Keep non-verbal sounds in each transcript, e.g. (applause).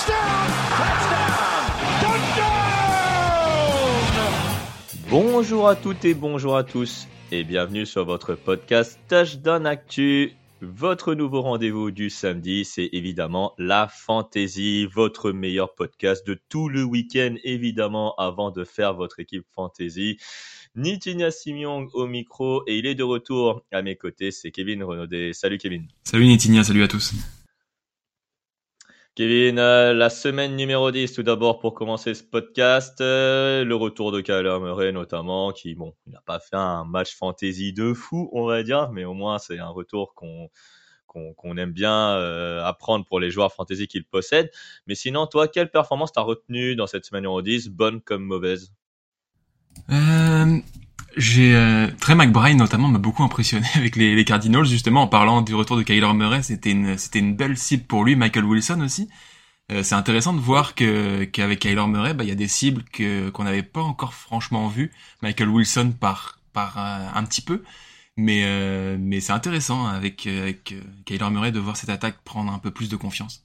Touchdown! Touchdown! Touchdown! Touchdown! Bonjour à toutes et bonjour à tous et bienvenue sur votre podcast Touchdown Actu. Votre nouveau rendez-vous du samedi, c'est évidemment la fantasy, votre meilleur podcast de tout le week-end, évidemment, avant de faire votre équipe fantasy. Nitinia Simiong au micro et il est de retour à mes côtés, c'est Kevin Renaudet. Salut Kevin. Salut Nitinia, salut à tous. Kevin, euh, la semaine numéro 10, tout d'abord pour commencer ce podcast, euh, le retour de Kyler Murray notamment, qui, bon, n'a pas fait un match fantasy de fou, on va dire, mais au moins c'est un retour qu'on aime bien euh, apprendre pour les joueurs fantasy qu'il possède. Mais sinon, toi, quelle performance t'as retenu dans cette semaine numéro 10, bonne comme mauvaise? J'ai euh, Trey McBride notamment m'a beaucoup impressionné (laughs) avec les, Cardinals justement en parlant du retour de Kyler Murray. C'était une c'était une belle cible pour lui. Michael Wilson aussi. Euh, c'est intéressant de voir que qu'avec Kyler Murray, bah il y a des cibles que qu'on n'avait pas encore franchement vues. Michael Wilson par par euh, un petit peu, mais euh, mais c'est intéressant avec avec euh, Kyler Murray de voir cette attaque prendre un peu plus de confiance.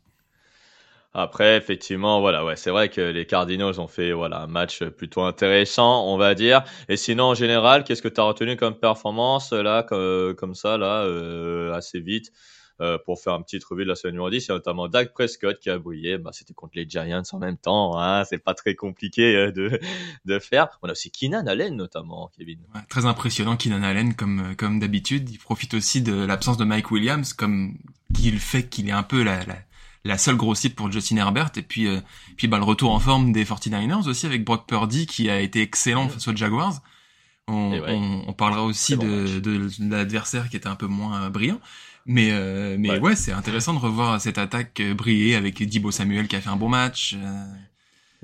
Après, effectivement, voilà, ouais, c'est vrai que les Cardinals ont fait voilà un match plutôt intéressant, on va dire. Et sinon, en général, qu'est-ce que tu as retenu comme performance là, comme, comme ça, là, euh, assez vite, euh, pour faire un petit revue de la semaine numéro 10 Il y a notamment Dak Prescott qui a brillé. Bah, c'était contre les Giants en même temps. Hein, c'est pas très compliqué euh, de (laughs) de faire. On a aussi Keenan Allen notamment, Kevin. Très impressionnant Keenan Allen comme comme d'habitude. Il profite aussi de l'absence de Mike Williams comme qui le fait qu'il est un peu la, la la seule grosse cible pour Justin Herbert et puis euh, puis bah le retour en forme des 49ers aussi avec Brock Purdy qui a été excellent face aux Jaguars. On, ouais. on, on parlera aussi bon de, de, de l'adversaire qui était un peu moins brillant. Mais euh, mais Ouais. ouais, c'est intéressant de revoir cette attaque euh, briller avec Dibo Samuel qui a fait un bon match. Euh,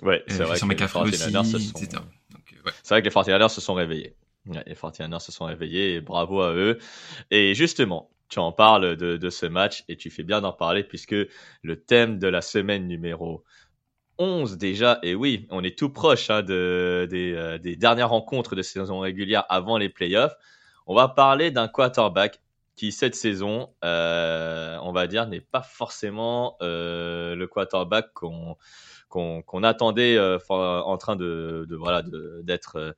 Ouais, c'est euh, vrai Christian que les McCaffrey 49ers se aussi, sont-. Donc, euh, ouais. Vrai que les 49ers se sont réveillés. Ouais, les 49ers se sont réveillés et bravo à eux. Et justement, tu en parles de, ce match et tu fais bien d'en parler puisque le thème de la semaine numéro 11 déjà, et oui, on est tout proche hein, euh, des dernières rencontres de saison régulière avant les playoffs. On va parler d'un quarterback qui cette saison, euh, on va dire, n'est pas forcément euh, le quarterback qu'on attendait en train de, d'être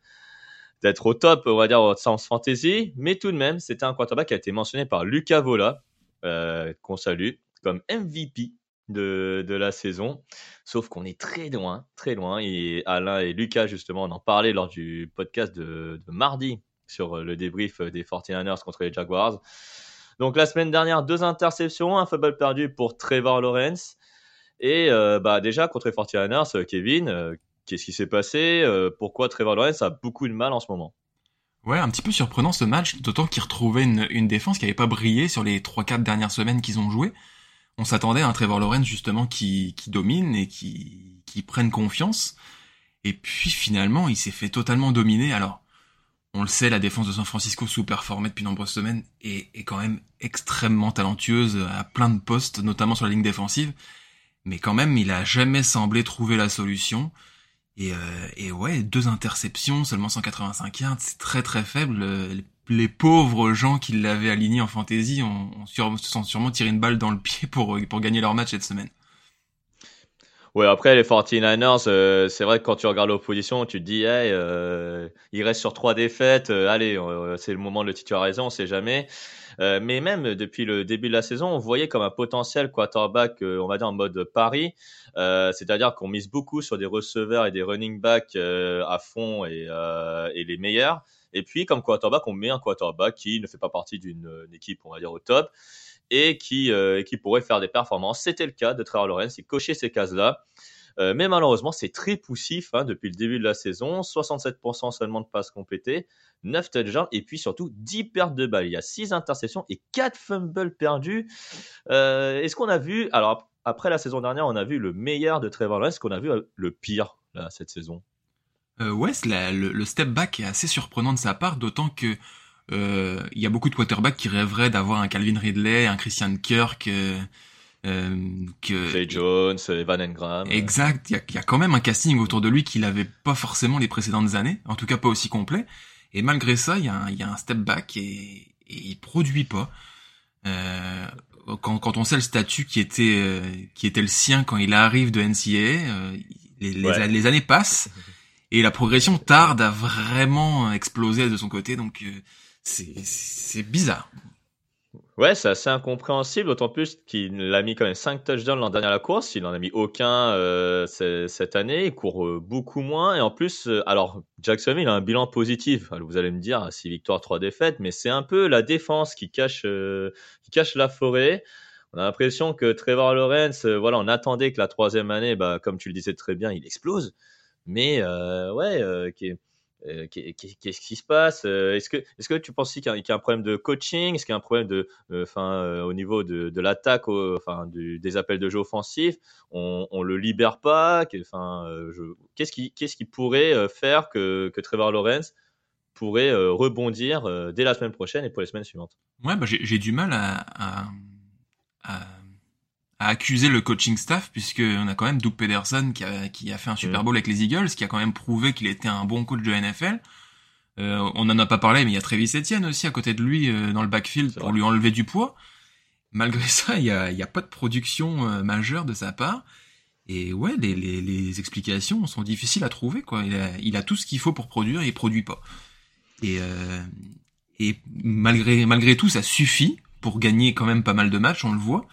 d'être au top, on va dire au sens fantasy, mais tout de même, c'était un quarterback qui a été mentionné par Lucas Vola, euh, qu'on salue, comme MVP de, la saison. Sauf qu'on est très loin, très loin. Et Alain et Lucas, justement, on en parlait lors du podcast de, mardi sur le débrief des 49ers contre les Jaguars. Donc la semaine dernière, deux interceptions, un fumble perdu pour Trevor Lawrence. Et euh, bah, déjà, contre les 49ers, euh, Kevin, qu'est-ce qui s'est passé Euh, Pourquoi Trevor Lawrence a beaucoup de mal en ce moment? Ouais, un petit peu surprenant ce match, d'autant qu'il retrouvait une, une défense qui avait pas brillé sur les 3-4 dernières semaines qu'ils ont joué. On s'attendait à un Trevor Lawrence justement qui, qui domine et qui, qui prenne confiance. Et puis finalement, il s'est fait totalement dominer. Alors, on le sait, la défense de San Francisco sous-performée depuis nombreuses semaines est, est, quand même extrêmement talentueuse à plein de postes, notamment sur la ligne défensive. Mais quand même, il a jamais semblé trouver la solution. Et, euh, et ouais, deux interceptions, seulement 185 yards, c'est très très faible. Les pauvres gens qui l'avaient aligné en fantasy ont, ont se sont sûrement tiré une balle dans le pied pour, pour gagner leur match cette semaine. Ouais, après les 49ers, euh, c'est vrai que quand tu regardes l'opposition, tu te dis, hey, euh, il reste sur trois défaites, euh, allez, euh, c'est le moment de le titulariser, on sait jamais. Euh, mais même depuis le début de la saison, on voyait comme un potentiel quarterback, on va dire en mode pari, c'est-à-dire qu'on mise beaucoup sur des receveurs et des running backs à fond et, les meilleurs. Et puis comme quarterback, on met un quarterback qui ne fait pas partie d'une équipe, on va dire au top et qui, euh, qui pourrait faire des performances. C'était le cas de Trevor Lawrence, il cochait ces cases-là. Euh, mais malheureusement, c'est très poussif hein, depuis le début de la saison. 67% seulement de passes complétées, 9 touchdowns et puis surtout 10 pertes de balles. Il y a 6 interceptions et 4 fumbles perdus. Euh, Est-ce qu'on a vu, alors après la saison dernière, on a vu le meilleur de Trevor Lawrence, qu'on a vu euh, le pire cette saison? Euh, Ouais, le, le, step back est assez surprenant de sa part, d'autant que il y a beaucoup de quarterbacks qui rêveraient d'avoir un Calvin Ridley, un Christian Kirk. Euh, euh, que Jay Jones, Evan Engram. Exact, il y a, y a, quand même un casting autour de lui qu'il n'avait pas forcément les précédentes années, en tout cas pas aussi complet. Et malgré ça, il y, a un, y a un step back et, et il produit pas. Euh, quand, quand on sait le statut qui était euh, qui était le sien quand il arrive de NCAA, euh, les, les, ouais. les, années passent et la progression tarde à vraiment exploser de son côté. Donc c'est bizarre. Ouais, c'est assez incompréhensible, d'autant plus qu'il a mis quand même 5 touchdowns l'an dernier à la course, il en a mis aucun euh, cette année, il court euh, beaucoup moins, et en plus, euh, alors Jacksonville a un bilan positif, vous allez me dire 6 victoires, 3 défaites, mais c'est un peu la défense qui cache, qui cache la forêt. On a l'impression que Trevor Lawrence, voilà, on attendait que la troisième année, bah, comme tu le disais très bien, il explose, mais ouais, qui euh, qu'est-ce qui se passe euh, Est-ce que, est-ce que tu penses qu'il y, a, un problème de coaching Est-ce qu'il y a un problème de, euh, au niveau de, de l'attaque, enfin, des appels de jeu offensifs On, on le libère pas qu'est-ce qui, qu'est-ce qui pourrait faire que, que Trevor Lawrence pourrait rebondir dès la semaine prochaine et pour les semaines suivantes? Ouais, bah, j'ai, du mal à à accuser le coaching staff puisque on a quand même Doug Pederson qui a, qui a fait un Super mm. Bowl avec les Eagles, qui a quand même prouvé qu'il était un bon coach de NFL. Euh, on n'en a pas parlé, mais il y a Travis Etienne aussi à côté de lui euh, dans le backfield pour lui enlever du poids. Malgré (laughs) ça, il y a, y a pas de production euh, majeure de sa part. Et ouais, les, les, les, explications sont difficiles à trouver. Quoi. Il, a, il a tout ce qu'il faut pour produire et il produit pas. Et, euh, et malgré, malgré tout, ça suffit pour gagner quand même pas mal de matchs, on le voit.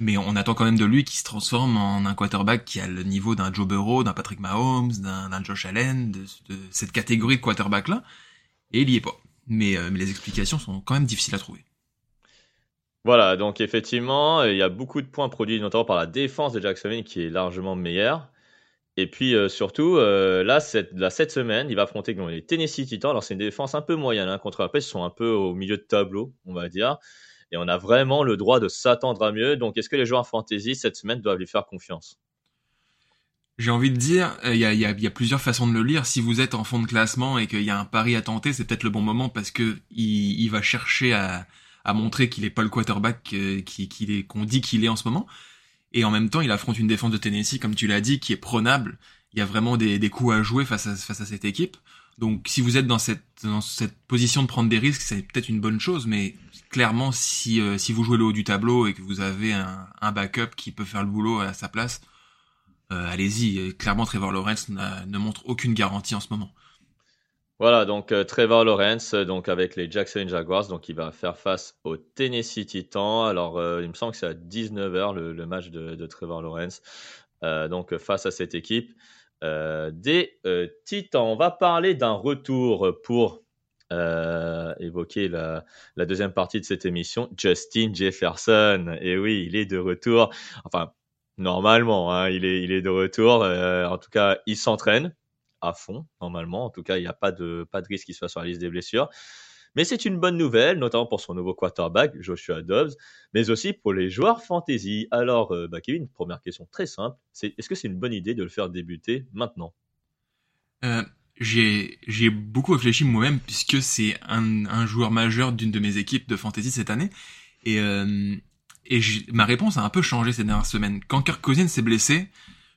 Mais on attend quand même de lui qu'il se transforme en un quarterback qui a le niveau d'un Joe Burrow, d'un Patrick Mahomes, d'un Josh Allen, de, cette catégorie de quarterback là. Et il y est pas. Mais, euh, mais les explications sont quand même difficiles à trouver. Voilà, donc effectivement, il y a beaucoup de points produits, notamment par la défense de Jacksonville qui est largement meilleure. Et puis euh, surtout, euh, là, cette, semaine, il va affronter les Tennessee Titans. Alors c'est une défense un peu moyenne hein, contre la paix, ils sont un peu au milieu de tableau, on va dire et on a vraiment le droit de s'attendre à mieux. Donc, est-ce que les joueurs fantasy cette semaine doivent lui faire confiance? J'ai envie de dire, il y a, plusieurs façons de le lire. Si vous êtes en fond de classement et qu'il y a un pari à tenter, c'est peut-être le bon moment parce que il, va chercher à, montrer qu'il est pas le quarterback qu'il est qu'on dit qu'il est en ce moment. Et en même temps, il affronte une défense de Tennessee, comme tu l'as dit, qui est prenable. Il y a vraiment des, coups à jouer face à cette équipe. Donc, si vous êtes dans cette, dans cette position de prendre des risques, c'est peut-être une bonne chose, mais clairement, si, euh, si vous jouez le haut du tableau et que vous avez un, un backup qui peut faire le boulot à sa place, euh, allez-y. Clairement, Trevor Lawrence ne montre aucune garantie en ce moment. Voilà, donc euh, Trevor Lawrence, donc avec les Jackson Jaguars, donc il va faire face aux Tennessee Titans. Alors, il me semble que c'est à 19h le, match de, de Trevor Lawrence. Donc face à cette équipe des Titans. On va parler d'un retour pour euh, évoquer la, deuxième partie de cette émission, Justin Jefferson. Et oui, il est de retour. Enfin, normalement, hein, il, est, il est de retour. Euh, en tout cas, il s'entraîne à fond, normalement. En tout cas, il n'y a pas de, pas de risque qu'il soit sur la liste des blessures. Mais c'est une bonne nouvelle, notamment pour son nouveau quarterback, Joshua Dobbs, mais aussi pour les joueurs fantasy. Alors, euh, bah Kevin, première question très simple, est-ce que c'est une bonne idée de le faire débuter maintenant? Euh, j'ai beaucoup réfléchi moi-même puisque c'est un, un joueur majeur d'une de mes équipes de fantasy cette année et euh, et ma réponse a un peu changé ces dernières semaines. Quand Kirk Cousins s'est blessé,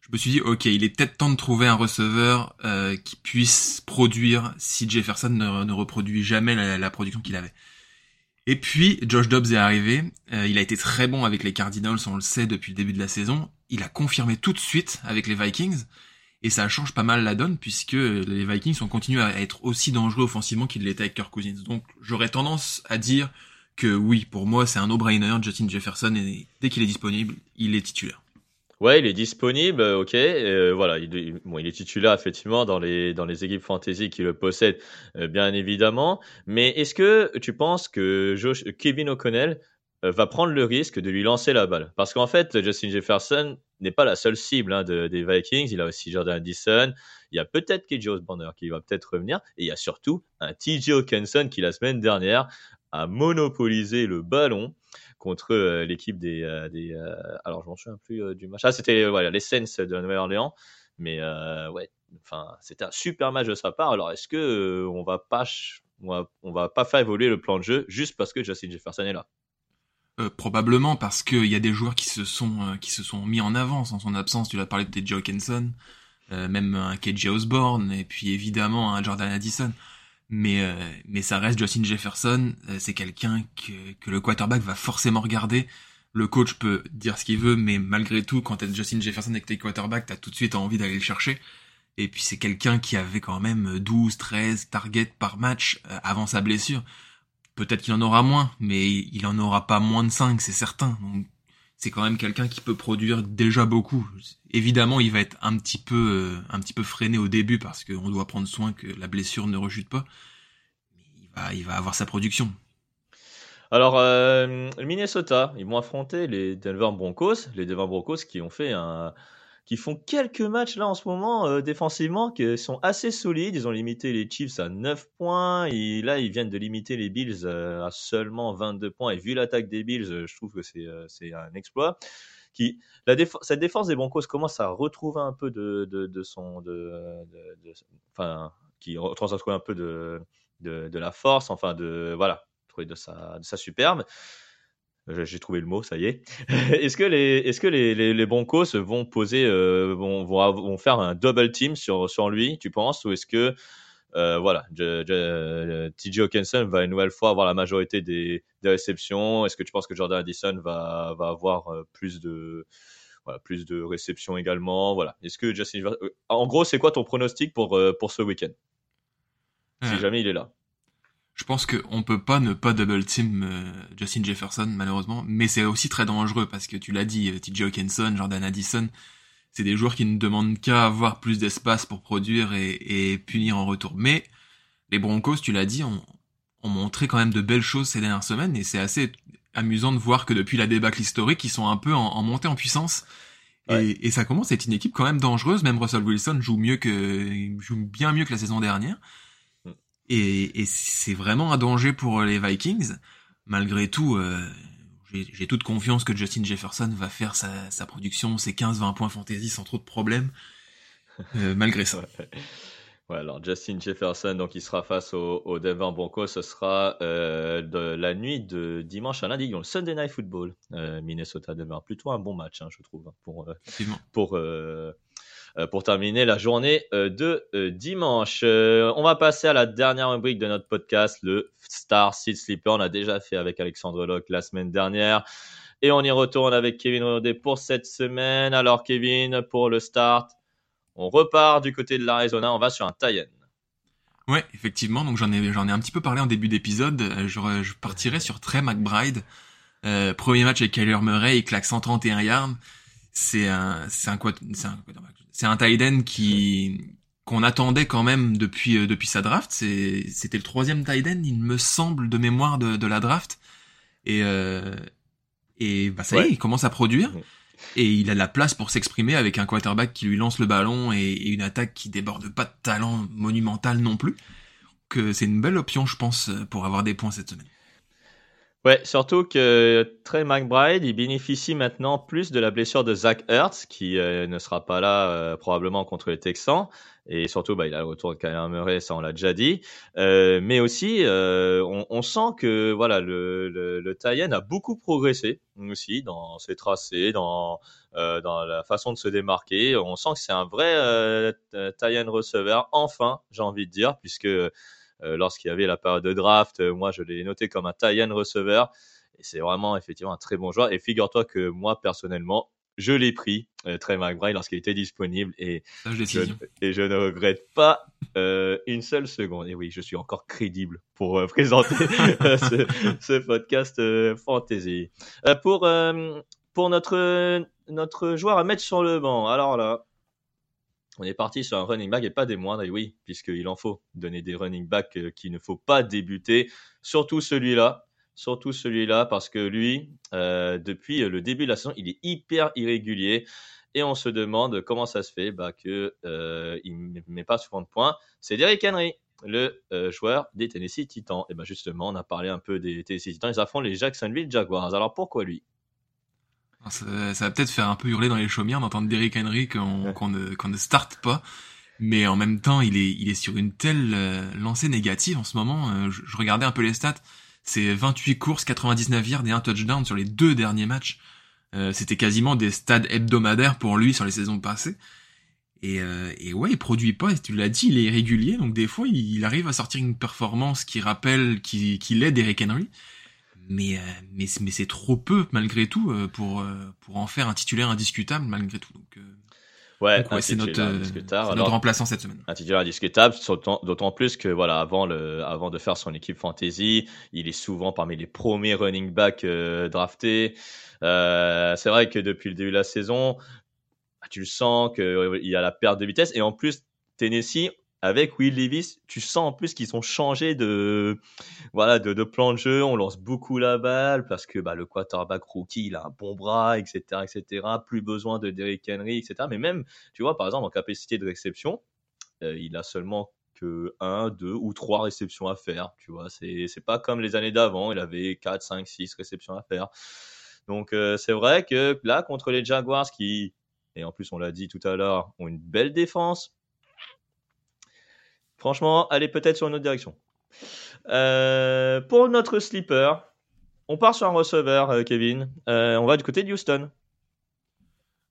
je me suis dit ok, il est peut-être temps de trouver un receveur euh, qui puisse produire si Jefferson ne, reproduit jamais la, la production qu'il avait. Et puis Josh Dobbs est arrivé, euh, il a été très bon avec les Cardinals, on le sait depuis le début de la saison. Il a confirmé tout de suite avec les Vikings et ça change pas mal la donne puisque les Vikings ont continué à être aussi dangereux offensivement qu'ils l'étaient avec Kirk Cousins. Donc j'aurais tendance à dire que oui, pour moi c'est un no-brainer, Justin Jefferson et dès qu'il est disponible, il est titulaire. Ouais, il est disponible, ok. Euh, voilà, il, bon, il est titulaire effectivement dans les dans les équipes fantasy qui le possèdent, euh, bien évidemment. Mais est-ce que tu penses que Kevin O'Connell euh, va prendre le risque de lui lancer la balle? Parce qu'en fait, Justin Jefferson n'est pas la seule cible hein, de, des Vikings. Il a aussi Jordan Addison. Il y a peut-être KJ Osborne qui va peut-être revenir. Et il y a surtout un TJ Hawkinson qui, la semaine dernière, a monopolisé le ballon contre euh, l'équipe des, euh, des alors je m'en souviens plus du match. Ah, c'était voilà, les Saints de la Nouvelle-Orléans. Mais ouais, enfin, c'était un super match de sa part. Alors est-ce que on va pas on va, pas faire évoluer le plan de jeu juste parce que Justin Jefferson est là? Euh, probablement parce qu'il y a des joueurs qui se sont euh, qui se sont mis en avance en son absence. Tu l'as parlé. Hawkinson, euh, même un KJ Osborne et puis évidemment un Jordan Addison. Mais mais ça reste Justin Jefferson. c'est quelqu'un que, que le quarterback va forcément regarder. Le coach peut dire ce qu'il veut, mais malgré tout, quand t'es Justin Jefferson avec tes quarterbacks, t'as tout de suite envie d'aller le chercher. Et puis c'est quelqu'un qui avait quand même 12, 13 targets par match avant sa blessure. Peut-être qu'il en aura moins, mais il en aura pas moins de 5, c'est certain. C'est quand même quelqu'un qui peut produire déjà beaucoup. Évidemment, il va être un petit peu, euh, un petit peu freiné au début parce qu'on doit prendre soin que la blessure ne rechute pas. Mais il va, il va avoir sa production. Alors, euh, Minnesota, ils vont affronter les Denver Broncos, les Denver Broncos qui ont fait un, qui font quelques matchs là en ce moment euh, défensivement qui sont assez solides. Ils ont limité les Chiefs à 9 points et là ils viennent de limiter les Bills euh, à seulement 22 points. Et vu l'attaque des Bills, euh, je trouve que c'est un exploit. Qui, la cette défense des Broncos commence à retrouver un peu de, de, de son, de, enfin, qui commence à retrouver un peu de, de, de la force, enfin de voilà, trouver de sa, de sa superbe. J'ai trouvé le mot, ça y est. (laughs) est-ce que les, est-ce que les, les, les, Broncos vont poser, euh, vont, vont, vont, faire un double team sur, sur lui, tu penses, ou est-ce que euh, voilà, TJ Hawkinson va une nouvelle fois avoir la majorité des, des réceptions. Est-ce que tu penses que Jordan Addison va, va avoir euh, plus de, voilà, plus de réceptions également? Voilà. Est-ce que Justin, euh, en gros, c'est quoi ton pronostic pour, pour ce week-end? Si jamais il est là je pense qu'on peut pas ne pas double team euh, Justin Jefferson malheureusement, mais c'est aussi très dangereux parce que tu l'as dit, euh, TJ Hawkinson, Jordan Addison, c'est des joueurs qui ne demandent qu'à avoir plus d'espace pour produire et, punir en retour. Mais les Broncos, tu l'as dit, ont, montré quand même de belles choses ces dernières semaines et c'est assez amusant de voir que depuis la débâcle historique, ils sont un peu en, montée en puissance. Et, et, ça commence à être une équipe quand même dangereuse. Même Russell Wilson joue mieux que joue bien mieux que la saison dernière. Et, et c'est vraiment un danger pour les Vikings. Malgré tout, euh, j'ai toute confiance que Justin Jefferson va faire sa, sa production, ses 15-20 points fantasy sans trop de problèmes, euh, malgré ça. (laughs) Ouais, alors Justin Jefferson, donc il sera face au, au Denver Broncos. Ce sera euh, de la nuit de dimanche à lundi, le Sunday Night Football, euh, Minnesota Denver. Plutôt un bon match, hein, je trouve, pour euh, pour euh, euh, pour terminer la journée euh, de euh, dimanche. on va passer à la dernière rubrique de notre podcast, le Star Seed Sleeper. On a déjà fait avec Alexandre Locke la semaine dernière. Et on y retourne avec Kevin Renaudet pour cette semaine. Alors Kevin, pour le start, on repart du côté de l'Arizona, on va sur un tie Ouais, effectivement. Donc j'en ai j'en ai un petit peu parlé en début d'épisode. Je, je partirai sur Trey McBride. Euh, premier match avec Kyler Murray, il claque 131 yards. C'est un c'est un, c'est un c'est un tight qui qu'on attendait quand même depuis euh, depuis sa draft. C'est c'était le troisième tight il me semble, de mémoire de, de la draft. Et euh, et bah ça y est, il commence à produire. Et il a la place pour s'exprimer avec un quarterback qui lui lance le ballon et, une attaque qui déborde pas de talent monumental non plus. Que c'est une belle option, je pense, pour avoir des points cette semaine. Ouais, surtout que Trey McBride, il bénéficie maintenant plus de la blessure de Zach Ertz, qui euh, ne sera pas là euh, probablement contre les Texans. Et surtout, bah, il a le retour de Kyler Murray, ça on l'a déjà dit. Euh, mais aussi, euh, on, on, sent que voilà, le, le, le a beaucoup progressé aussi dans ses tracés, dans, euh, dans la façon de se démarquer. On sent que c'est un vrai euh, receveur, enfin, j'ai envie de dire, puisque lorsqu'il y avait la période de draft, euh, moi je l'ai noté comme un tie-in receveur. Et c'est vraiment effectivement un très bon joueur. Et figure-toi que moi personnellement, je l'ai pris, euh, Trey McBride, lorsqu'il était disponible. Et, je, et je ne regrette pas euh, une seule seconde. Et oui, je suis encore crédible pour euh, (laughs) présenter ce, ce, podcast euh, fantasy. pour pour notre, notre joueur à mettre sur le banc, alors là, on est parti sur un running back et pas des moindres, et oui, puisqu'il en faut donner des running backs euh, qu'il ne faut pas débuter, surtout celui-là, surtout celui-là, parce que lui, euh, depuis le début de la saison, il est hyper irrégulier, et on se demande comment ça se fait bah, qu'il euh, ne met pas souvent de points. C'est Derrick Henry, le euh, joueur des Tennessee Titans. Et bien justement, on a parlé un peu des Tennessee Titans, ils affrontent les Jacksonville Jaguars. Alors pourquoi lui? Ça, va peut-être faire un peu hurler dans les chaumières d'entendre Derrick Henry qu'on ne, qu'on ne starte pas. Mais en même temps, il est, il est sur une telle euh, lancée négative en ce moment. Euh, je, regardais un peu les stats. C'est 28 courses, 99 yards et un touchdown sur les deux derniers matchs. Euh, C'était quasiment des stades hebdomadaires pour lui sur les saisons passées. Et, euh, et ouais, il produit pas, tu l'as dit, il est irrégulier, donc des fois, il, arrive à sortir une performance qui rappelle qu'il qu est Derrick Henry mais euh, mais mais c'est trop peu malgré tout euh, pour euh, pour en faire un titulaire indiscutable malgré tout. Donc Ouais, ouais c'est notre, notre remplaçant cette semaine. Un titulaire indiscutable, d'autant plus que voilà, avant le, avant de faire son équipe fantasy, il est souvent parmi les premiers running backs draftés. Euh, c'est vrai que depuis le début de la saison, bah, tu le sens qu'il y a la perte de vitesse et en plus Tennessee, avec Will Levis, tu sens en plus qu'ils ont changé de voilà de, de, plan de jeu. On lance beaucoup la balle parce que bah, le quarterback rookie il a un bon bras, etc., etc. Plus besoin de Derrick Henry, etc. Mais même, tu vois, par exemple en capacité de réception, euh, il a seulement que un, deux ou trois réceptions à faire. Tu vois, c'est pas comme les années d'avant. Il avait 4, 5, 6 réceptions à faire. Donc euh, c'est vrai que là contre les Jaguars qui et en plus on l'a dit tout à l'heure ont une belle défense Franchement, allez peut-être sur une autre direction. Euh, pour notre sleeper, on part sur un receveur, euh, Kevin. Euh, on va du côté de Houston.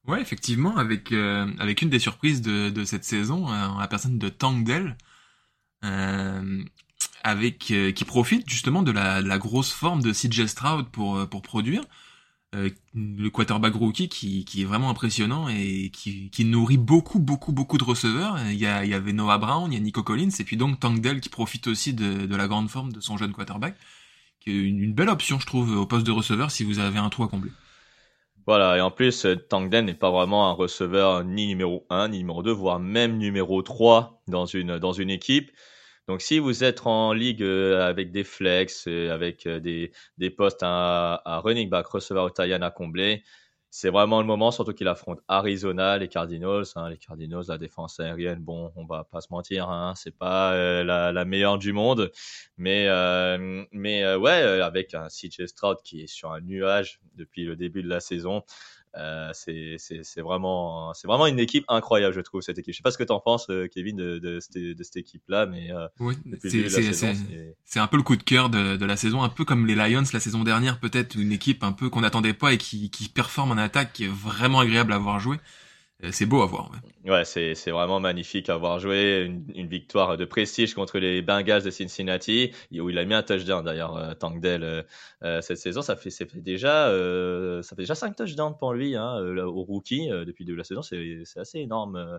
Ouais, effectivement, avec avec une des surprises de, de cette saison, euh, la personne de Tank Dell, avec qui profite justement de la, de la grosse forme de CJ Stroud pour pour produire. Euh, le quarterback rookie qui, qui, est vraiment impressionnant et qui, qui, nourrit beaucoup, beaucoup, beaucoup de receveurs. Il y, a, il y avait Noah Brown, il y a Nico Collins, et puis donc Tank qui profite aussi de, de la grande forme de son jeune quarterback, qui est une, belle option, je trouve, au poste de receveur si vous avez un trou à combler. Voilà, et en plus, Tank Dell n'est pas vraiment un receveur ni numéro 1, ni numéro 2, voire même numéro 3 dans une, dans une équipe. Donc, si vous êtes en ligue euh, avec des flex, euh, avec euh, des, des postes à, running back, receveur ou à combler, c'est vraiment le moment, surtout qu'il affronte Arizona, les Cardinals. Hein, les Cardinals, la défense aérienne, bon, on va pas se mentir, hein, c'est pas la, meilleure du monde, mais mais ouais, avec un CJ Stroud qui est sur un nuage depuis le début de la saison, euh, c'est vraiment, c'est vraiment une équipe incroyable, je trouve cette équipe. Je sais pas ce que tu en penses, euh, Kevin, de, de, de cette équipe-là, mais euh, oui, c'est un peu le coup de cœur de, de, la saison, un peu comme les Lions la saison dernière, peut-être une équipe un peu qu'on n'attendait pas et qui, qui performe en attaque, qui est vraiment agréable à voir jouer. Euh, c'est beau à voir. Ouais, c'est, vraiment magnifique à voir jouer. Une, victoire de prestige contre les Bengals de Cincinnati, où il a mis un touchdown d'ailleurs, euh, Tank Dell, euh, cette saison. Ça fait, déjà, ça fait déjà 5 touchdowns pour lui, hein, au rookie, depuis de la saison. C'est, assez énorme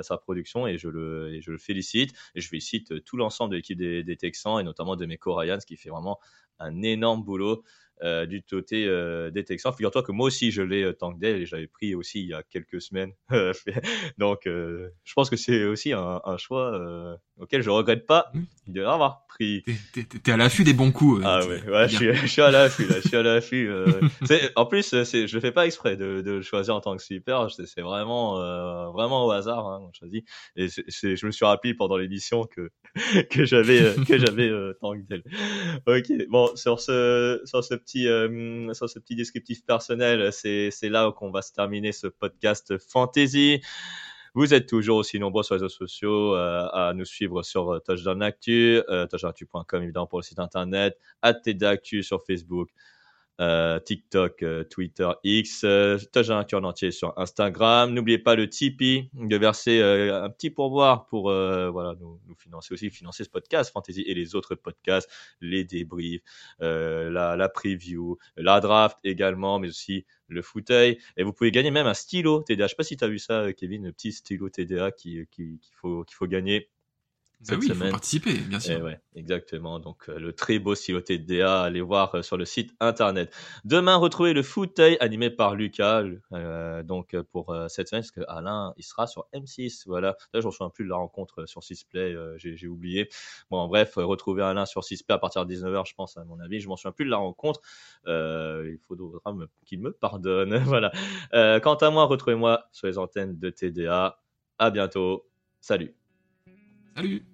sa production et je, le, je le félicite. Je félicite tout l'ensemble de l'équipe des, Texans et notamment de Meco Ryans qui fait vraiment un énorme boulot. Euh, du côté euh, des Texans. Figure-toi que moi aussi je l'ai euh, Tankdale et j'avais pris aussi il y a quelques semaines. (laughs) Donc euh, je pense que c'est aussi un, un choix euh, auquel je regrette pas de l'avoir pris. T'es- T'es t'es à l'affût des bons coups. Ah ouais, ouais, je suis, je suis à l'affût, là, je suis à l'affût. euh. (laughs) C'est- en plus, c'est, je le fais pas exprès de, de le choisir en tant que sweeper. C'est, c'est vraiment, euh, vraiment au hasard, hein, je choisis. Et c'est, c'est- je me suis rappelé pendant l'émission que que j'avais, (laughs) que j'avais euh, Tankdale. Ok, bon, sur ce, sur ce petit, euh, sur ce petit descriptif personnel, c'est, là qu'on va se terminer ce podcast fantasy. Vous êtes toujours aussi nombreux sur les réseaux sociaux euh, à nous suivre sur euh, Touchdown Actu, euh, touchdownactu.com évidemment pour le site internet, @tdactu sur Facebook, euh, TikTok, euh, Twitter, X, euh, Actu en entier sur Instagram. N'oubliez pas le Tipeee de verser euh, un petit pourboire pour voilà nous, financer aussi financer ce podcast Fantasy et les autres podcasts, les débriefs, la, preview, la draft également, mais aussi le fauteuil. Et vous pouvez gagner même un stylo TDA. Je sais pas si tu as vu ça, Kevin, le petit stylo TDA qui- qui- faut, qu'il faut gagner. Bah cette oui, il faut semaine. participer, bien sûr. Eh ouais, exactement. Donc euh, le très beau stylo TDA, allez voir euh, sur le site internet. Demain, retrouvez le fauteuil animé par Lucas. euh, donc pour cette semaine, parce que Alain, il sera sur M6. Voilà. Là, je me souviens plus de la rencontre sur 6play. euh, j'ai, oublié. Bon, en bref, retrouvez Alain sur 6play à partir de 19h, je pense, à mon avis. Je m'en souviens plus de la rencontre. Il faudra qu'il me pardonne. (laughs) voilà. Quant à moi, retrouvez-moi sur les antennes de TDA. À bientôt. Salut. Salut